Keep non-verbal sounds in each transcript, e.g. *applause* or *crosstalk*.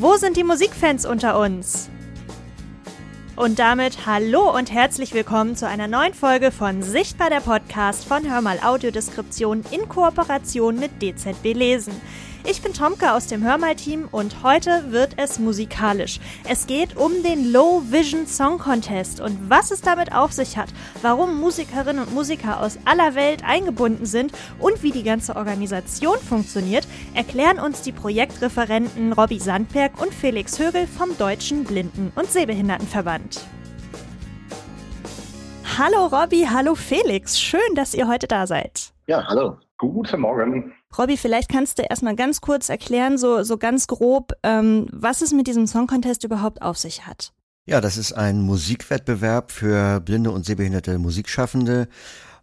Wo sind die Musikfans unter uns? Und damit hallo und herzlich willkommen zu einer neuen Folge von Sichtbar der Podcast von Hörmal Audiodeskription in Kooperation mit DZB Lesen. Ich bin Tomke aus dem Hörmal-Team und heute wird es musikalisch. Es geht um den Low Vision Song Contest und was es damit auf sich hat, warum Musikerinnen und Musiker aus aller Welt eingebunden sind und wie die ganze Organisation funktioniert, erklären uns die Projektreferenten Robby Sandberg und Felix Högel vom Deutschen Blinden- und Sehbehindertenverband. Hallo Robby, hallo Felix, schön, dass ihr heute da seid. Ja, hallo. Guten Morgen. Robby, vielleicht kannst du erstmal ganz kurz erklären, so, so ganz grob, ähm, was es mit diesem Song Contest überhaupt auf sich hat. Ja, das ist ein Musikwettbewerb für blinde und sehbehinderte Musikschaffende,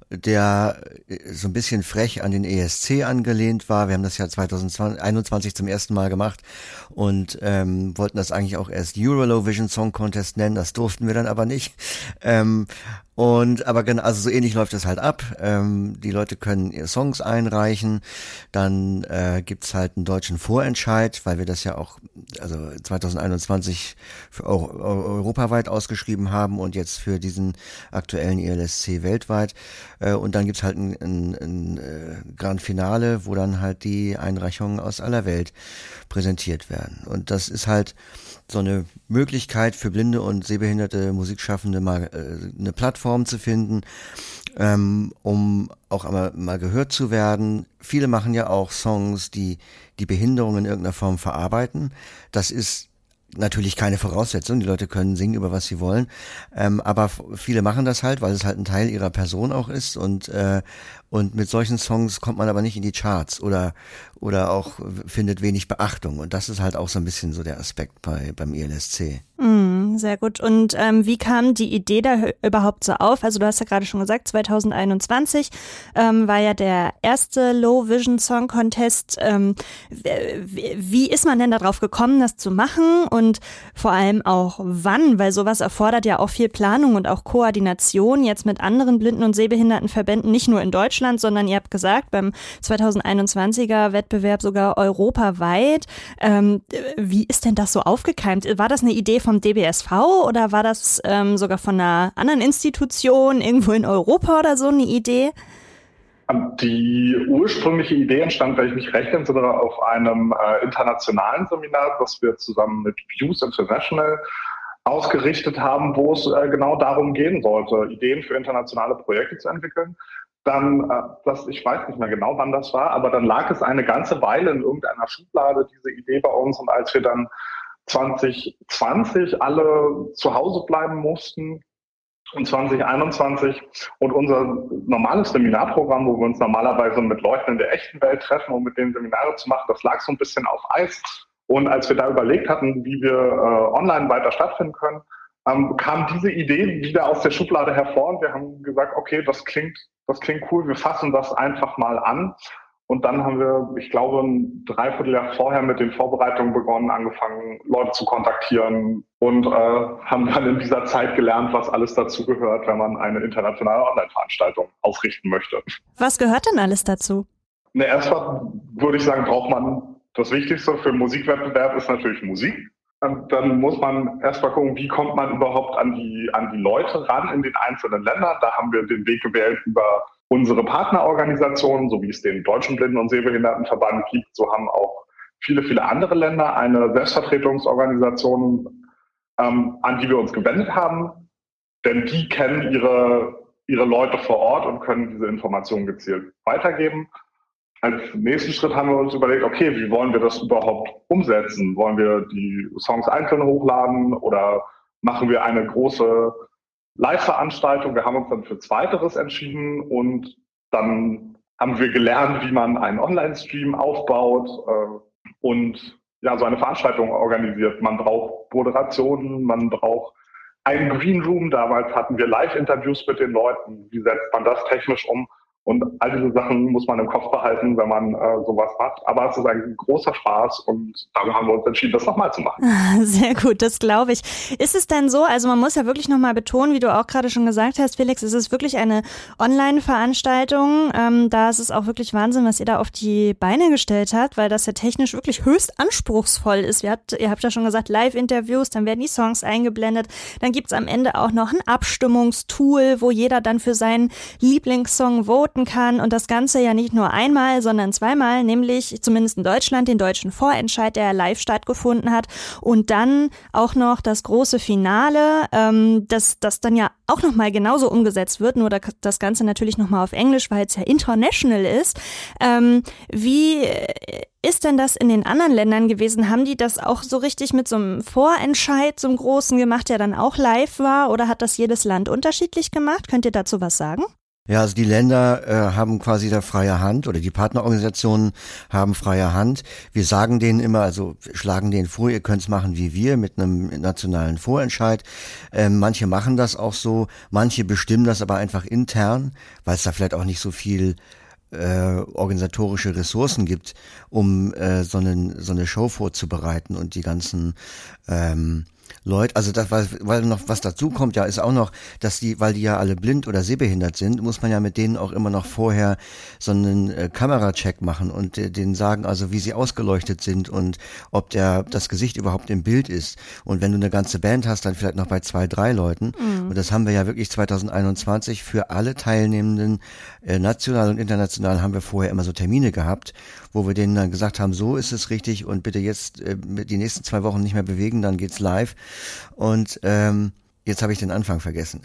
der äh, so ein bisschen frech an den ESC angelehnt war. Wir haben das ja 2021 zum ersten Mal gemacht und ähm, wollten das eigentlich auch erst Eurolovision Song Contest nennen. Das durften wir dann aber nicht. Ähm, und aber genau, also so ähnlich läuft es halt ab. Ähm, die Leute können ihre Songs einreichen, dann äh, gibt's halt einen deutschen Vorentscheid, weil wir das ja auch also 2021 für Euro, europaweit ausgeschrieben haben und jetzt für diesen aktuellen ELSC weltweit. Äh, und dann gibt's halt ein, ein, ein äh, Grand Finale, wo dann halt die Einreichungen aus aller Welt präsentiert werden. Und das ist halt so eine Möglichkeit für blinde und sehbehinderte Musikschaffende mal äh, eine Plattform zu finden, ähm, um auch einmal mal gehört zu werden. Viele machen ja auch Songs, die die Behinderung in irgendeiner Form verarbeiten. Das ist natürlich keine Voraussetzung. Die Leute können singen über was sie wollen, ähm, aber viele machen das halt, weil es halt ein Teil ihrer Person auch ist und äh, und mit solchen Songs kommt man aber nicht in die Charts oder oder auch findet wenig Beachtung. Und das ist halt auch so ein bisschen so der Aspekt bei beim ELSC. Mm, sehr gut. Und ähm, wie kam die Idee da überhaupt so auf? Also du hast ja gerade schon gesagt, 2021 ähm, war ja der erste Low Vision Song Contest. Ähm, wie ist man denn darauf gekommen, das zu machen? Und vor allem auch wann? Weil sowas erfordert ja auch viel Planung und auch Koordination jetzt mit anderen Blinden- und Sehbehindertenverbänden, nicht nur in Deutschland, sondern ihr habt gesagt, beim 2021er Wettbewerb sogar europaweit. Ähm, wie ist denn das so aufgekeimt? War das eine Idee vom DBSV oder war das ähm, sogar von einer anderen Institution irgendwo in Europa oder so eine Idee? Die ursprüngliche Idee entstand, wenn ich mich recht entsinne, auf einem äh, internationalen Seminar, das wir zusammen mit Views International ausgerichtet haben, wo es äh, genau darum gehen sollte, Ideen für internationale Projekte zu entwickeln dann, äh, das, ich weiß nicht mehr genau, wann das war, aber dann lag es eine ganze Weile in irgendeiner Schublade, diese Idee bei uns. Und als wir dann 2020 alle zu Hause bleiben mussten und 2021 und unser normales Seminarprogramm, wo wir uns normalerweise mit Leuten in der echten Welt treffen, um mit denen Seminare zu machen, das lag so ein bisschen auf Eis. Und als wir da überlegt hatten, wie wir äh, online weiter stattfinden können, ähm, kam diese Idee wieder aus der Schublade hervor und wir haben gesagt, okay, das klingt das klingt cool, wir fassen das einfach mal an. Und dann haben wir, ich glaube, ein Dreivierteljahr vorher mit den Vorbereitungen begonnen, angefangen, Leute zu kontaktieren und äh, haben dann in dieser Zeit gelernt, was alles dazu gehört, wenn man eine internationale Online-Veranstaltung ausrichten möchte. Was gehört denn alles dazu? Ne, erstmal würde ich sagen, braucht man das Wichtigste für einen Musikwettbewerb ist natürlich Musik. Dann muss man erstmal gucken, wie kommt man überhaupt an die, an die Leute ran in den einzelnen Ländern. Da haben wir den Weg gewählt über unsere Partnerorganisationen, so wie es den Deutschen Blinden- und Sehbehindertenverband gibt. So haben auch viele, viele andere Länder eine Selbstvertretungsorganisation, ähm, an die wir uns gewendet haben. Denn die kennen ihre, ihre Leute vor Ort und können diese Informationen gezielt weitergeben als nächsten Schritt haben wir uns überlegt, okay, wie wollen wir das überhaupt umsetzen? Wollen wir die Songs einzeln hochladen oder machen wir eine große Live-Veranstaltung? Wir haben uns dann für Zweiteres entschieden und dann haben wir gelernt, wie man einen Online-Stream aufbaut äh, und ja, so eine Veranstaltung organisiert. Man braucht Moderationen, man braucht einen Green Room. Damals hatten wir Live-Interviews mit den Leuten. Wie setzt man das technisch um? Und all diese Sachen muss man im Kopf behalten, wenn man äh, sowas macht. Aber es ist ein großer Spaß und darum haben wir uns entschieden, das nochmal zu machen. *laughs* Sehr gut, das glaube ich. Ist es denn so, also man muss ja wirklich nochmal betonen, wie du auch gerade schon gesagt hast, Felix, es ist wirklich eine Online-Veranstaltung. Ähm, da ist es auch wirklich Wahnsinn, was ihr da auf die Beine gestellt habt, weil das ja technisch wirklich höchst anspruchsvoll ist. Ihr habt, ihr habt ja schon gesagt, Live-Interviews, dann werden die Songs eingeblendet. Dann gibt's am Ende auch noch ein Abstimmungstool, wo jeder dann für seinen Lieblingssong voten voten kann und das Ganze ja nicht nur einmal, sondern zweimal, nämlich zumindest in Deutschland den deutschen Vorentscheid, der live stattgefunden hat und dann auch noch das große Finale, ähm, das, das dann ja auch nochmal genauso umgesetzt wird, nur das Ganze natürlich nochmal auf Englisch, weil es ja international ist. Ähm, wie ist denn das in den anderen Ländern gewesen? Haben die das auch so richtig mit so einem Vorentscheid zum Großen gemacht, der dann auch live war? Oder hat das jedes Land unterschiedlich gemacht? Könnt ihr dazu was sagen? Ja, also die Länder äh, haben quasi da freie Hand oder die Partnerorganisationen haben freie Hand. Wir sagen denen immer, also schlagen denen vor, ihr könnt's machen wie wir mit einem nationalen Vorentscheid. Ähm, manche machen das auch so, manche bestimmen das aber einfach intern, weil es da vielleicht auch nicht so viel äh, organisatorische Ressourcen gibt, um äh, so, einen, so eine Show vorzubereiten und die ganzen ähm, Leute, also das, weil, weil noch was dazu kommt, ja, ist auch noch, dass die, weil die ja alle blind oder sehbehindert sind, muss man ja mit denen auch immer noch vorher so einen äh, Kameracheck machen und äh, denen sagen, also wie sie ausgeleuchtet sind und ob der das Gesicht überhaupt im Bild ist. Und wenn du eine ganze Band hast, dann vielleicht noch bei zwei, drei Leuten. Mhm. Und das haben wir ja wirklich 2021 für alle Teilnehmenden, äh, national und international, haben wir vorher immer so Termine gehabt, wo wir denen dann gesagt haben, so ist es richtig und bitte jetzt äh, die nächsten zwei Wochen nicht mehr bewegen, dann geht's live. Und ähm, Jetzt habe ich den Anfang vergessen.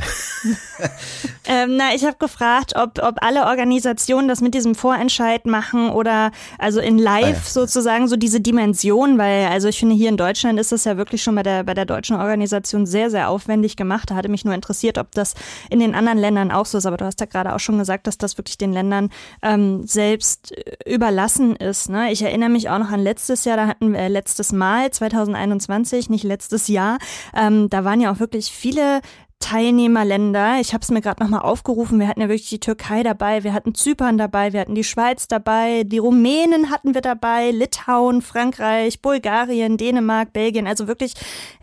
*laughs* ähm, na, ich habe gefragt, ob, ob alle Organisationen das mit diesem Vorentscheid machen oder also in Live ah, ja. sozusagen so diese Dimension, weil also ich finde hier in Deutschland ist das ja wirklich schon bei der bei der deutschen Organisation sehr sehr aufwendig gemacht. Da hatte mich nur interessiert, ob das in den anderen Ländern auch so ist. Aber du hast ja gerade auch schon gesagt, dass das wirklich den Ländern ähm, selbst äh, überlassen ist. Ne? Ich erinnere mich auch noch an letztes Jahr, da hatten wir letztes Mal 2021, nicht letztes Jahr, ähm, da waren ja auch wirklich viele viele Teilnehmerländer. Ich habe es mir gerade nochmal aufgerufen. Wir hatten ja wirklich die Türkei dabei, wir hatten Zypern dabei, wir hatten die Schweiz dabei, die Rumänen hatten wir dabei, Litauen, Frankreich, Bulgarien, Dänemark, Belgien. Also wirklich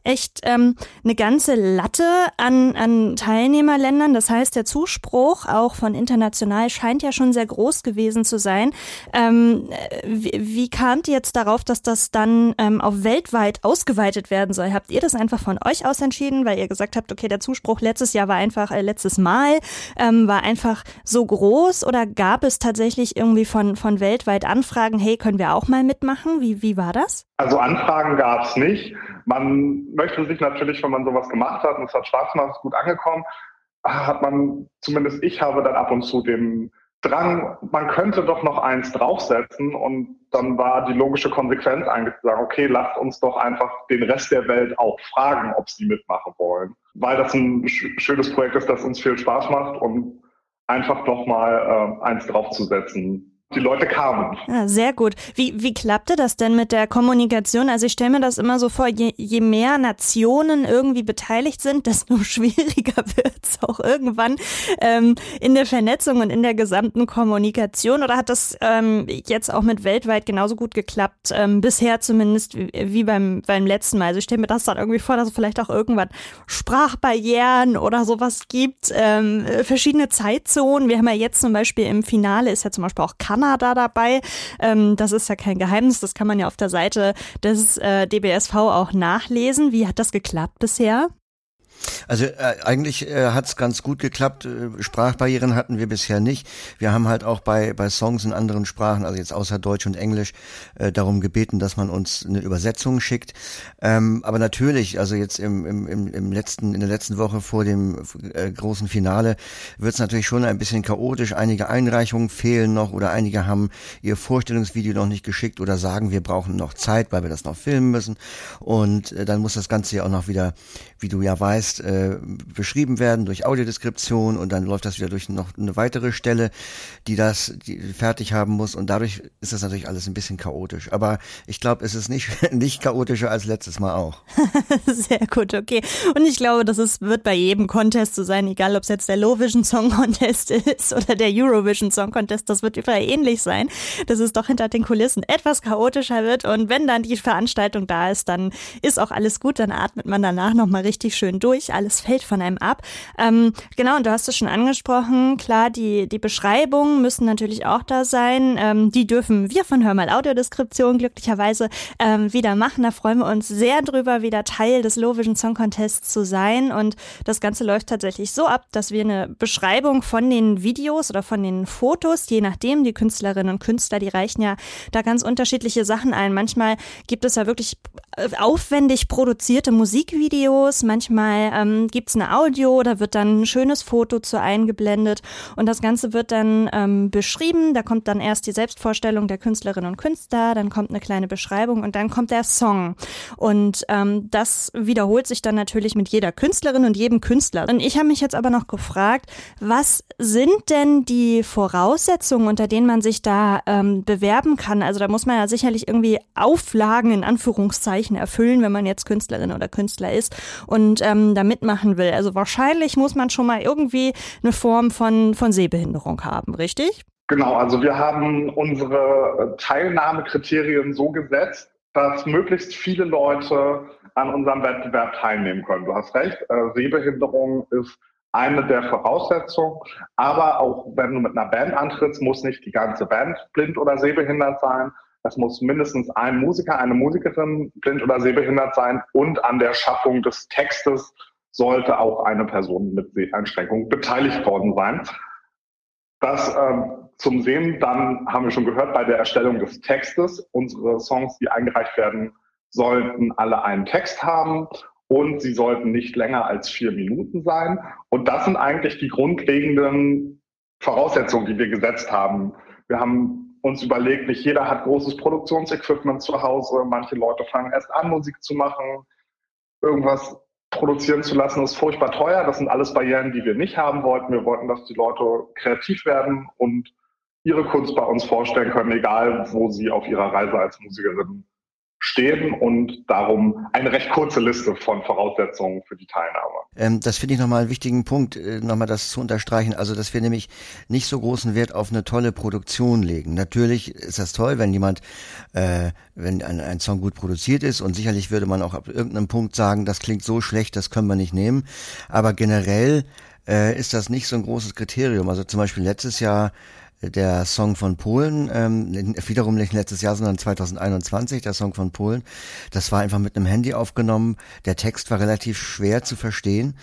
echt ähm, eine ganze Latte an, an Teilnehmerländern. Das heißt, der Zuspruch auch von international scheint ja schon sehr groß gewesen zu sein. Ähm, wie, wie kamt ihr jetzt darauf, dass das dann ähm, auf weltweit ausgeweitet werden soll? Habt ihr das einfach von euch aus entschieden, weil ihr gesagt habt, okay, der Zuspruch letztes Jahr war einfach, äh, letztes Mal ähm, war einfach so groß oder gab es tatsächlich irgendwie von, von weltweit Anfragen, hey, können wir auch mal mitmachen? Wie, wie war das? Also Anfragen gab es nicht. Man möchte sich natürlich, wenn man sowas gemacht hat und es hat Spaß gemacht, ist gut angekommen, hat man, zumindest ich habe dann ab und zu den Drang, man könnte doch noch eins draufsetzen und dann war die logische Konsequenz eigentlich zu sagen, okay, lasst uns doch einfach den Rest der Welt auch fragen, ob sie mitmachen wollen. Weil das ein schönes Projekt ist, das uns viel Spaß macht und einfach doch mal äh, eins draufzusetzen, die Leute kamen. Ja, sehr gut. Wie, wie klappte das denn mit der Kommunikation? Also ich stelle mir das immer so vor, je, je mehr Nationen irgendwie beteiligt sind, desto *laughs* schwieriger wird es auch irgendwann ähm, in der Vernetzung und in der gesamten Kommunikation. Oder hat das ähm, jetzt auch mit weltweit genauso gut geklappt? Ähm, bisher zumindest wie, wie beim, beim letzten Mal. Also ich stelle mir das dann irgendwie vor, dass es vielleicht auch irgendwann Sprachbarrieren oder sowas gibt, ähm, verschiedene Zeitzonen. Wir haben ja jetzt zum Beispiel im Finale ist ja zum Beispiel auch Kanada Kanada dabei. Ähm, das ist ja kein Geheimnis, das kann man ja auf der Seite des äh, DBSV auch nachlesen. Wie hat das geklappt bisher? Also äh, eigentlich äh, hat es ganz gut geklappt. Äh, Sprachbarrieren hatten wir bisher nicht. Wir haben halt auch bei, bei Songs in anderen Sprachen, also jetzt außer Deutsch und Englisch, äh, darum gebeten, dass man uns eine Übersetzung schickt. Ähm, aber natürlich, also jetzt im, im, im, letzten, in der letzten Woche vor dem äh, großen Finale wird es natürlich schon ein bisschen chaotisch. Einige Einreichungen fehlen noch oder einige haben ihr Vorstellungsvideo noch nicht geschickt oder sagen, wir brauchen noch Zeit, weil wir das noch filmen müssen. Und äh, dann muss das Ganze ja auch noch wieder, wie du ja weißt, erst äh, beschrieben werden durch Audiodeskription und dann läuft das wieder durch noch eine weitere Stelle, die das die fertig haben muss und dadurch ist das natürlich alles ein bisschen chaotisch. Aber ich glaube, es ist nicht, *laughs* nicht chaotischer als letztes Mal auch. *laughs* Sehr gut, okay. Und ich glaube, das ist, wird bei jedem Contest so sein, egal ob es jetzt der Low Vision Song Contest *laughs* ist oder der Eurovision Song Contest, das wird überall ähnlich sein, dass es doch hinter den Kulissen etwas chaotischer wird und wenn dann die Veranstaltung da ist, dann ist auch alles gut, dann atmet man danach nochmal richtig schön durch, alles fällt von einem ab. Ähm, genau, und du hast es schon angesprochen, klar, die, die Beschreibungen müssen natürlich auch da sein, ähm, die dürfen wir von Hör mal Audiodeskription glücklicherweise ähm, wieder machen, da freuen wir uns sehr drüber, wieder Teil des Low Vision Song Contests zu sein und das Ganze läuft tatsächlich so ab, dass wir eine Beschreibung von den Videos oder von den Fotos, je nachdem, die Künstlerinnen und Künstler, die reichen ja da ganz unterschiedliche Sachen ein. Manchmal gibt es ja wirklich aufwendig produzierte Musikvideos, manchmal ähm, gibt es eine Audio, da wird dann ein schönes Foto zu eingeblendet und das Ganze wird dann ähm, beschrieben. Da kommt dann erst die Selbstvorstellung der Künstlerinnen und Künstler, dann kommt eine kleine Beschreibung und dann kommt der Song. Und ähm, das wiederholt sich dann natürlich mit jeder Künstlerin und jedem Künstler. Und ich habe mich jetzt aber noch gefragt, was sind denn die Voraussetzungen, unter denen man sich da ähm, bewerben kann? Also da muss man ja sicherlich irgendwie Auflagen in Anführungszeichen erfüllen, wenn man jetzt Künstlerin oder Künstler ist und ähm, da mitmachen will. Also wahrscheinlich muss man schon mal irgendwie eine Form von, von Sehbehinderung haben, richtig? Genau, also wir haben unsere Teilnahmekriterien so gesetzt, dass möglichst viele Leute an unserem Wettbewerb teilnehmen können. Du hast recht, äh, Sehbehinderung ist eine der Voraussetzungen. Aber auch wenn du mit einer Band antrittst, muss nicht die ganze Band blind oder sehbehindert sein. Es muss mindestens ein Musiker, eine Musikerin blind oder sehbehindert sein und an der Schaffung des Textes sollte auch eine Person mit Seheinschränkung beteiligt worden sein. Das ähm, zum Sehen, dann haben wir schon gehört, bei der Erstellung des Textes, unsere Songs, die eingereicht werden, sollten alle einen Text haben und sie sollten nicht länger als vier Minuten sein. Und das sind eigentlich die grundlegenden Voraussetzungen, die wir gesetzt haben. Wir haben uns überlegt, nicht jeder hat großes Produktionsequipment zu Hause. Manche Leute fangen erst an, Musik zu machen. Irgendwas produzieren zu lassen ist furchtbar teuer. Das sind alles Barrieren, die wir nicht haben wollten. Wir wollten, dass die Leute kreativ werden und ihre Kunst bei uns vorstellen können, egal wo sie auf ihrer Reise als Musikerin stehen und darum eine recht kurze Liste von Voraussetzungen für die Teilnahme. Ähm, das finde ich nochmal einen wichtigen Punkt, äh, nochmal das zu unterstreichen. Also, dass wir nämlich nicht so großen Wert auf eine tolle Produktion legen. Natürlich ist das toll, wenn jemand, äh, wenn ein, ein Song gut produziert ist und sicherlich würde man auch ab irgendeinem Punkt sagen, das klingt so schlecht, das können wir nicht nehmen. Aber generell äh, ist das nicht so ein großes Kriterium. Also zum Beispiel letztes Jahr der Song von Polen, ähm, wiederum nicht letztes Jahr, sondern 2021, der Song von Polen. Das war einfach mit einem Handy aufgenommen. Der Text war relativ schwer zu verstehen,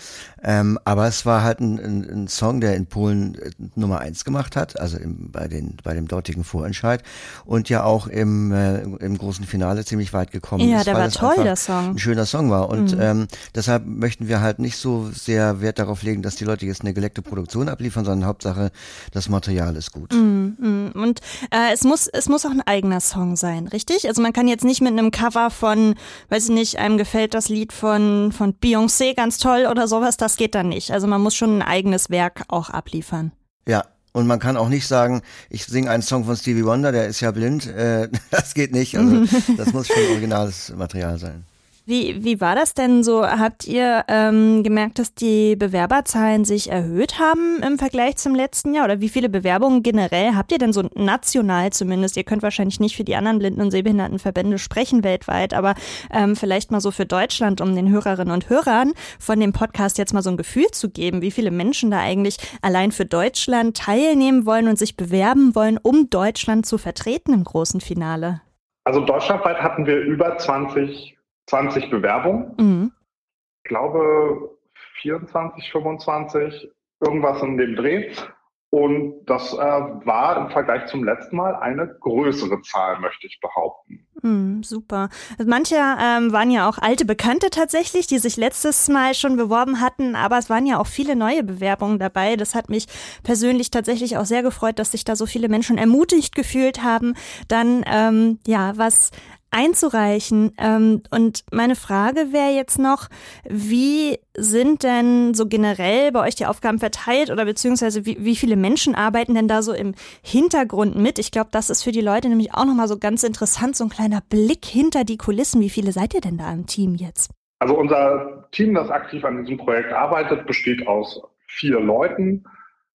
ähm, aber es war halt ein, ein, ein Song, der in Polen äh, Nummer eins gemacht hat, also im, bei, den, bei dem dortigen Vorentscheid und ja auch im, äh, im großen Finale ziemlich weit gekommen ja, ist. Ja, der war toll, der Song. Ein schöner Song war und mhm. ähm, deshalb möchten wir halt nicht so sehr Wert darauf legen, dass die Leute jetzt eine geleckte Produktion abliefern, sondern Hauptsache das Material ist gut gut. Mm, mm. Und äh, es muss es muss auch ein eigener Song sein, richtig? Also man kann jetzt nicht mit einem Cover von, weiß ich nicht, einem gefällt das Lied von von Beyoncé ganz toll oder sowas, das geht dann nicht. Also man muss schon ein eigenes Werk auch abliefern. Ja, und man kann auch nicht sagen, ich singe einen Song von Stevie Wonder, der ist ja blind. Äh, *laughs* das geht nicht. Also *laughs* das muss schon originales Material sein. Wie, wie war das denn so? Habt ihr ähm, gemerkt, dass die Bewerberzahlen sich erhöht haben im Vergleich zum letzten Jahr? Oder wie viele Bewerbungen generell habt ihr denn so national zumindest? Ihr könnt wahrscheinlich nicht für die anderen Blinden- und Sehbehindertenverbände sprechen weltweit, aber ähm, vielleicht mal so für Deutschland, um den Hörerinnen und Hörern von dem Podcast jetzt mal so ein Gefühl zu geben, wie viele Menschen da eigentlich allein für Deutschland teilnehmen wollen und sich bewerben wollen, um Deutschland zu vertreten im großen Finale. Also deutschlandweit hatten wir über 20 20 Bewerbungen. Mhm. Ich glaube 24, 25, irgendwas in dem Dreh. Und das äh, war im Vergleich zum letzten Mal eine größere Zahl, möchte ich behaupten. Mm, super. Manche ähm, waren ja auch alte Bekannte tatsächlich, die sich letztes Mal schon beworben hatten, aber es waren ja auch viele neue Bewerbungen dabei. Das hat mich persönlich tatsächlich auch sehr gefreut, dass sich da so viele Menschen ermutigt gefühlt haben, dann ähm, ja was einzureichen. Ähm, und meine Frage wäre jetzt noch, wie sind denn so generell bei euch die Aufgaben verteilt oder beziehungsweise wie, wie viele Menschen arbeiten denn da so im Hintergrund mit? Ich glaube, das ist für die Leute nämlich auch nochmal so ganz interessant, so ein kleiner Blick hinter die Kulissen. Wie viele seid ihr denn da im Team jetzt? Also unser Team, das aktiv an diesem Projekt arbeitet, besteht aus vier Leuten.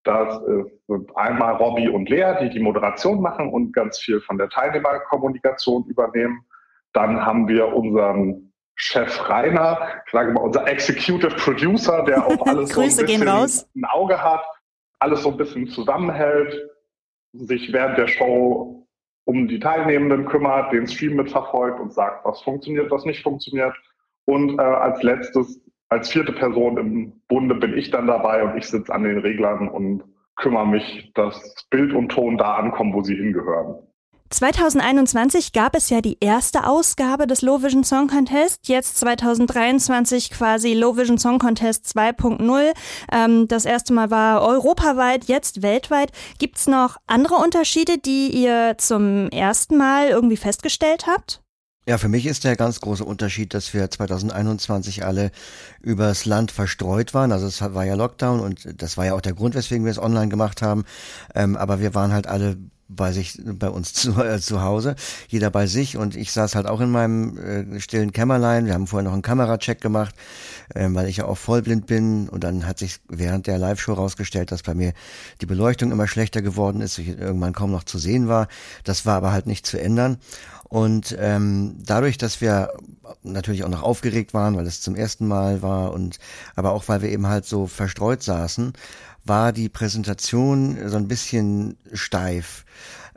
Das sind einmal Robby und Lea, die die Moderation machen und ganz viel von der Teilnehmerkommunikation übernehmen. Dann haben wir unseren Chef Rainer, ich sage mal unser Executive Producer, der auf *laughs* alles so ein bisschen ein Auge hat, alles so ein bisschen zusammenhält, sich während der Show um die Teilnehmenden kümmert, den Stream mitverfolgt und sagt, was funktioniert, was nicht funktioniert. Und äh, als letztes als vierte Person im Bunde bin ich dann dabei und ich sitze an den Reglern und kümmere mich, dass Bild und Ton da ankommen, wo sie hingehören. 2021 gab es ja die erste Ausgabe des Low Vision Song Contest, jetzt 2023 quasi Low Vision Song Contest 2.0. Ähm, das erste Mal war europaweit, jetzt weltweit. Gibt's noch andere Unterschiede, die ihr zum ersten Mal irgendwie festgestellt habt? Ja, für mich ist der ganz große Unterschied, dass wir 2021 alle übers Land verstreut waren. Also es war ja Lockdown und das war ja auch der Grund, weswegen wir es online gemacht haben. Ähm, aber wir waren halt alle bei sich, bei uns *laughs* zu, äh, zu Hause, jeder bei sich und ich saß halt auch in meinem äh, stillen Kämmerlein. Wir haben vorher noch einen Kameracheck gemacht, ähm, weil ich ja auch vollblind bin und dann hat sich während der Live-Show rausgestellt, dass bei mir die Beleuchtung immer schlechter geworden ist, ich irgendwann kaum noch zu sehen war. Das war aber halt nicht zu ändern. Und ähm, dadurch, dass wir natürlich auch noch aufgeregt waren, weil es zum ersten Mal war und aber auch weil wir eben halt so verstreut saßen, war die Präsentation so ein bisschen steif.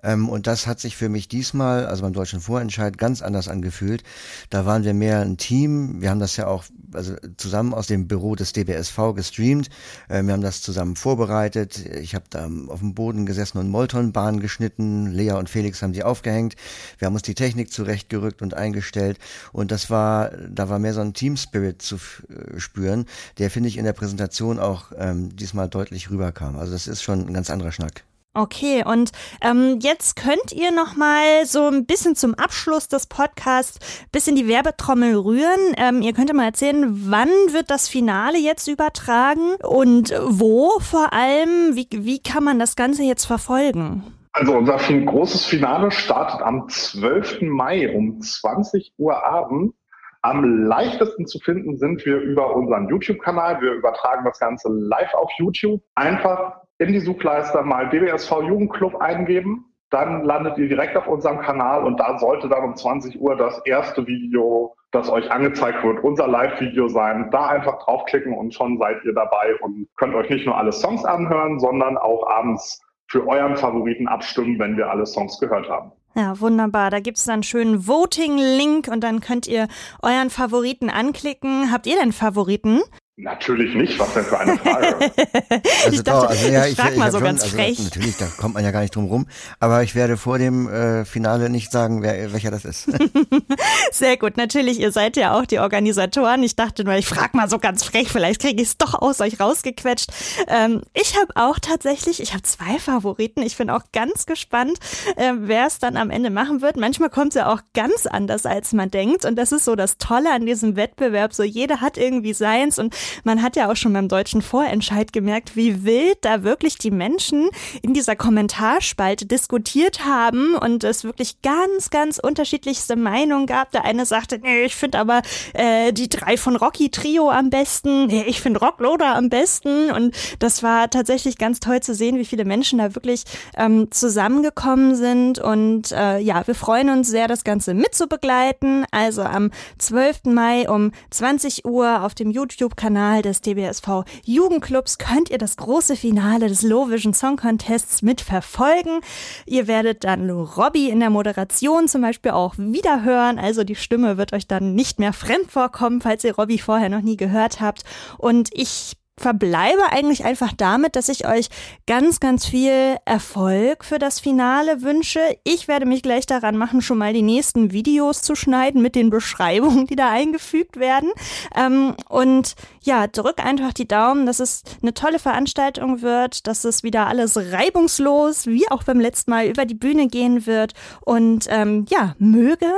Ähm, und das hat sich für mich diesmal, also beim deutschen Vorentscheid, ganz anders angefühlt. Da waren wir mehr ein Team. Wir haben das ja auch also zusammen aus dem Büro des DBSV gestreamt. Ähm, wir haben das zusammen vorbereitet. Ich habe da auf dem Boden gesessen und Moltonbahn geschnitten. Lea und Felix haben sie aufgehängt. Wir haben uns die Technik zurechtgerückt und eingestellt. Und das war, da war mehr so ein Team Spirit zu äh, spüren, der finde ich in der Präsentation auch ähm, diesmal deutlich rüberkam. Also das ist schon ein ganz anderer Schnack. Okay, und ähm, jetzt könnt ihr noch mal so ein bisschen zum Abschluss des Podcasts bisschen die Werbetrommel rühren. Ähm, ihr könnt ja mal erzählen, wann wird das Finale jetzt übertragen und wo vor allem? Wie, wie kann man das Ganze jetzt verfolgen? Also unser großes Finale startet am 12. Mai um 20 Uhr Abend. Am leichtesten zu finden sind wir über unseren YouTube-Kanal. Wir übertragen das Ganze live auf YouTube. Einfach in die Suchleiste mal DBSV Jugendclub eingeben. Dann landet ihr direkt auf unserem Kanal und da sollte dann um 20 Uhr das erste Video, das euch angezeigt wird, unser Live-Video sein. Da einfach draufklicken und schon seid ihr dabei und könnt euch nicht nur alle Songs anhören, sondern auch abends für euren Favoriten abstimmen, wenn wir alle Songs gehört haben. Ja, wunderbar. Da gibt's dann einen schönen Voting-Link und dann könnt ihr euren Favoriten anklicken. Habt ihr denn Favoriten? Natürlich nicht, was denn für eine Frage. *laughs* also ich dachte, doch, also ja, ich, ich frag ich, mal so schon, ganz also frech. Natürlich, da kommt man ja gar nicht drum rum. Aber ich werde vor dem äh, Finale nicht sagen, wer, welcher das ist. *laughs* Sehr gut, natürlich, ihr seid ja auch die Organisatoren. Ich dachte nur, ich frag mal so ganz frech, vielleicht kriege ich es doch aus euch rausgequetscht. Ähm, ich habe auch tatsächlich, ich habe zwei Favoriten. Ich bin auch ganz gespannt, äh, wer es dann am Ende machen wird. Manchmal kommt es ja auch ganz anders, als man denkt. Und das ist so das Tolle an diesem Wettbewerb. So jeder hat irgendwie seins und man hat ja auch schon beim deutschen Vorentscheid gemerkt, wie wild da wirklich die Menschen in dieser Kommentarspalte diskutiert haben und es wirklich ganz, ganz unterschiedlichste Meinungen gab. Der eine sagte, nee, ich finde aber äh, die drei von Rocky Trio am besten, nee, ich finde Rockloader am besten und das war tatsächlich ganz toll zu sehen, wie viele Menschen da wirklich ähm, zusammengekommen sind und äh, ja, wir freuen uns sehr, das Ganze mitzubegleiten. Also am 12. Mai um 20 Uhr auf dem YouTube-Kanal YouTube-Kanal des DBSV Jugendclubs könnt ihr das große Finale des Low Vision Song Contests mitverfolgen. Ihr werdet dann Robbie in der Moderation zum Beispiel auch wieder hören. Also die Stimme wird euch dann nicht mehr fremd vorkommen, falls ihr Robbie vorher noch nie gehört habt. Und ich verbleibe eigentlich einfach damit, dass ich euch ganz, ganz viel Erfolg für das Finale wünsche. Ich werde mich gleich daran machen, schon mal die nächsten Videos zu schneiden mit den Beschreibungen, die da eingefügt werden. Ähm, und ja, drück einfach die Daumen, dass es eine tolle Veranstaltung wird, dass es wieder alles reibungslos, wie auch beim letzten Mal, über die Bühne gehen wird. Und ähm, ja, möge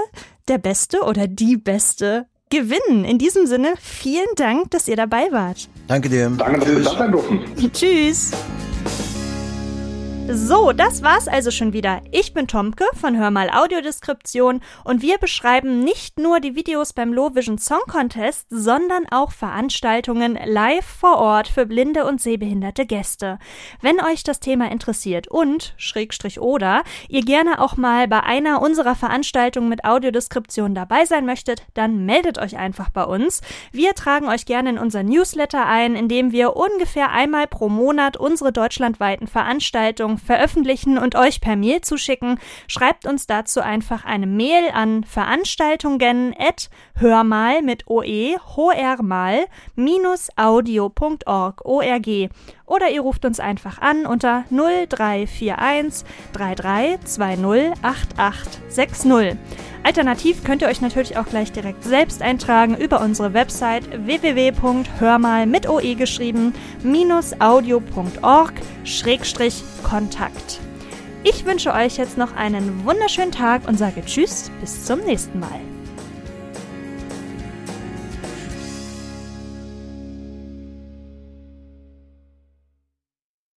der Beste oder die Beste gewinnen. In diesem Sinne, vielen Dank, dass ihr dabei wart. Danke dir. Danke, dass wir da sein durften. Tschüss. So, das war's also schon wieder. Ich bin Tomke von Hör mal Audiodeskription und wir beschreiben nicht nur die Videos beim Low Vision Song Contest, sondern auch Veranstaltungen live vor Ort für blinde und sehbehinderte Gäste. Wenn euch das Thema interessiert und, Schrägstrich oder, ihr gerne auch mal bei einer unserer Veranstaltungen mit Audiodeskription dabei sein möchtet, dann meldet euch einfach bei uns. Wir tragen euch gerne in unser Newsletter ein, in dem wir ungefähr einmal pro Monat unsere deutschlandweiten Veranstaltungen veröffentlichen und euch per Mail zuschicken. Schreibt uns dazu einfach eine Mail an veranstaltungen at hörmal mit oe minus audio.org org oder ihr ruft uns einfach an unter 0341 3320 8860. Alternativ könnt ihr euch natürlich auch gleich direkt selbst eintragen über unsere Website www.hörmal mit oe geschrieben audio.org Kontakt. Ich wünsche euch jetzt noch einen wunderschönen Tag und sage Tschüss, bis zum nächsten Mal.